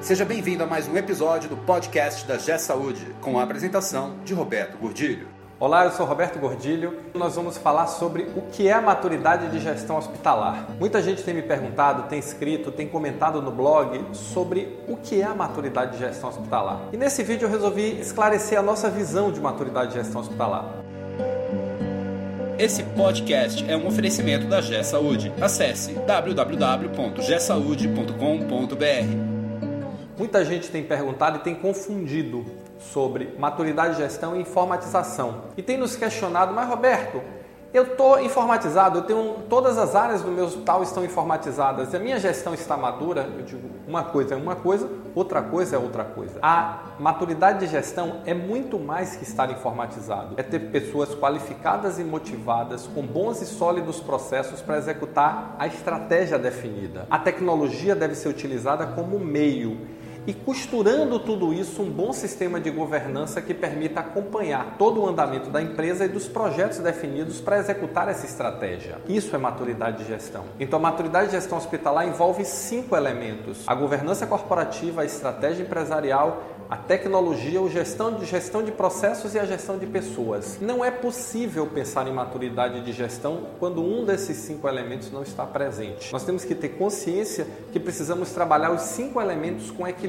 Seja bem-vindo a mais um episódio do podcast da G Saúde, com a apresentação de Roberto Gordilho. Olá, eu sou Roberto Gordilho. Nós vamos falar sobre o que é a maturidade de gestão hospitalar. Muita gente tem me perguntado, tem escrito, tem comentado no blog sobre o que é a maturidade de gestão hospitalar. E nesse vídeo eu resolvi esclarecer a nossa visão de maturidade de gestão hospitalar. Esse podcast é um oferecimento da G Saúde. Acesse www.gsaude.com.br. Muita gente tem perguntado e tem confundido sobre maturidade de gestão e informatização. E tem nos questionado, mas Roberto, eu estou informatizado, eu tenho todas as áreas do meu hospital estão informatizadas. A minha gestão está madura? Eu digo, uma coisa é uma coisa, outra coisa é outra coisa. A maturidade de gestão é muito mais que estar informatizado. É ter pessoas qualificadas e motivadas com bons e sólidos processos para executar a estratégia definida. A tecnologia deve ser utilizada como meio e costurando tudo isso, um bom sistema de governança que permita acompanhar todo o andamento da empresa e dos projetos definidos para executar essa estratégia. Isso é maturidade de gestão. Então, a maturidade de gestão hospitalar envolve cinco elementos: a governança corporativa, a estratégia empresarial, a tecnologia, a gestão de gestão de processos e a gestão de pessoas. Não é possível pensar em maturidade de gestão quando um desses cinco elementos não está presente. Nós temos que ter consciência que precisamos trabalhar os cinco elementos com equilíbrio.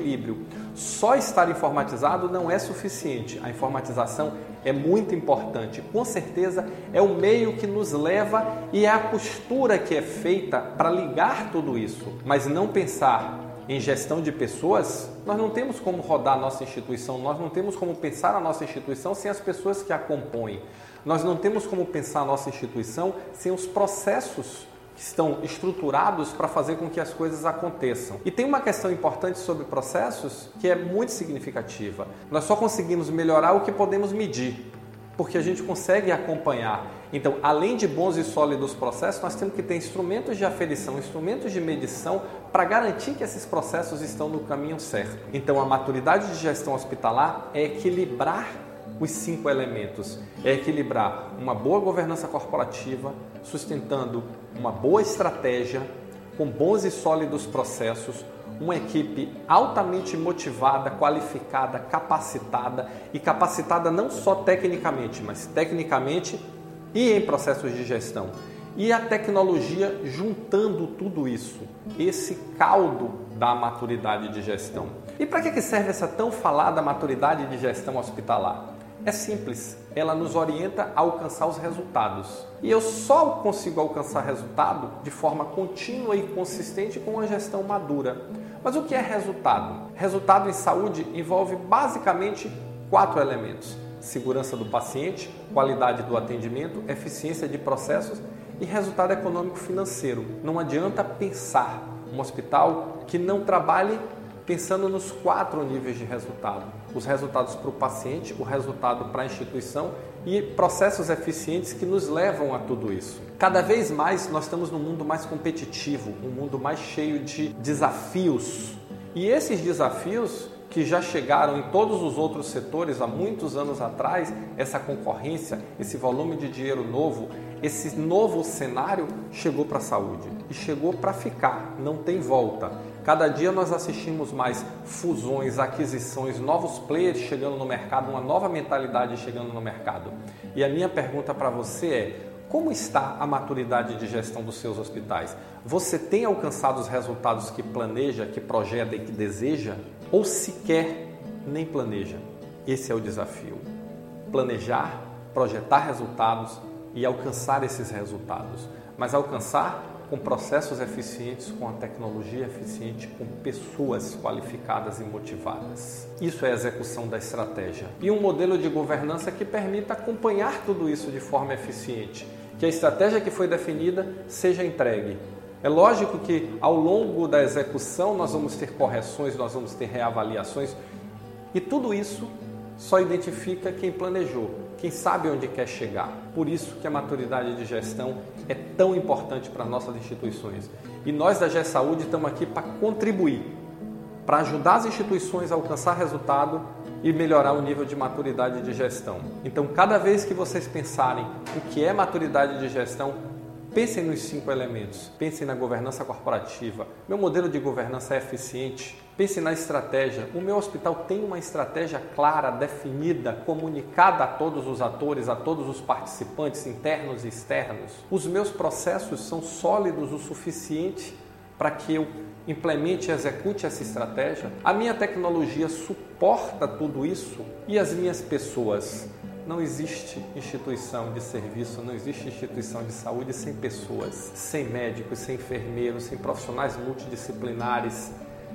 Só estar informatizado não é suficiente. A informatização é muito importante. Com certeza é o meio que nos leva e é a costura que é feita para ligar tudo isso, mas não pensar em gestão de pessoas, nós não temos como rodar a nossa instituição, nós não temos como pensar a nossa instituição sem as pessoas que a compõem. Nós não temos como pensar a nossa instituição sem os processos estão estruturados para fazer com que as coisas aconteçam. E tem uma questão importante sobre processos que é muito significativa. Nós só conseguimos melhorar o que podemos medir porque a gente consegue acompanhar. Então, além de bons e sólidos processos, nós temos que ter instrumentos de aferição, instrumentos de medição para garantir que esses processos estão no caminho certo. Então, a maturidade de gestão hospitalar é equilibrar os cinco elementos. É equilibrar uma boa governança corporativa, sustentando uma boa estratégia, com bons e sólidos processos, uma equipe altamente motivada, qualificada, capacitada e capacitada não só tecnicamente, mas tecnicamente e em processos de gestão. E a tecnologia juntando tudo isso, esse caldo da maturidade de gestão. E para que serve essa tão falada maturidade de gestão hospitalar? É simples, ela nos orienta a alcançar os resultados. E eu só consigo alcançar resultado de forma contínua e consistente com uma gestão madura. Mas o que é resultado? Resultado em saúde envolve basicamente quatro elementos: segurança do paciente, qualidade do atendimento, eficiência de processos e resultado econômico financeiro. Não adianta pensar um hospital que não trabalhe pensando nos quatro níveis de resultado: os resultados para o paciente, o resultado para a instituição e processos eficientes que nos levam a tudo isso. Cada vez mais nós estamos num mundo mais competitivo, um mundo mais cheio de desafios. E esses desafios que já chegaram em todos os outros setores há muitos anos atrás, essa concorrência, esse volume de dinheiro novo, esse novo cenário chegou para a saúde e chegou para ficar, não tem volta. Cada dia nós assistimos mais fusões, aquisições, novos players chegando no mercado, uma nova mentalidade chegando no mercado. E a minha pergunta para você é: como está a maturidade de gestão dos seus hospitais? Você tem alcançado os resultados que planeja, que projeta e que deseja? Ou sequer nem planeja? Esse é o desafio. Planejar, projetar resultados e alcançar esses resultados. Mas alcançar com processos eficientes, com a tecnologia eficiente, com pessoas qualificadas e motivadas. Isso é a execução da estratégia. E um modelo de governança que permita acompanhar tudo isso de forma eficiente, que a estratégia que foi definida seja entregue. É lógico que ao longo da execução nós vamos ter correções, nós vamos ter reavaliações, e tudo isso só identifica quem planejou, quem sabe onde quer chegar. Por isso que a maturidade de gestão é tão importante para nossas instituições. E nós da G Saúde estamos aqui para contribuir, para ajudar as instituições a alcançar resultado e melhorar o nível de maturidade de gestão. Então, cada vez que vocês pensarem o que é maturidade de gestão, Pensem nos cinco elementos. Pensem na governança corporativa. Meu modelo de governança é eficiente. Pense na estratégia. O meu hospital tem uma estratégia clara, definida, comunicada a todos os atores, a todos os participantes internos e externos. Os meus processos são sólidos o suficiente para que eu implemente e execute essa estratégia. A minha tecnologia suporta tudo isso e as minhas pessoas. Não existe instituição de serviço, não existe instituição de saúde sem pessoas, sem médicos, sem enfermeiros, sem profissionais multidisciplinares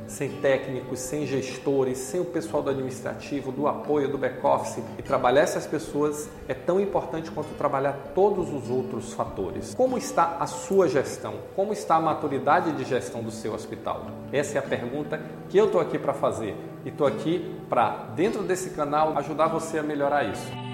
sem técnicos, sem gestores, sem o pessoal do administrativo, do apoio, do back-office. E trabalhar essas pessoas é tão importante quanto trabalhar todos os outros fatores. Como está a sua gestão? Como está a maturidade de gestão do seu hospital? Essa é a pergunta que eu estou aqui para fazer. E estou aqui para, dentro desse canal, ajudar você a melhorar isso.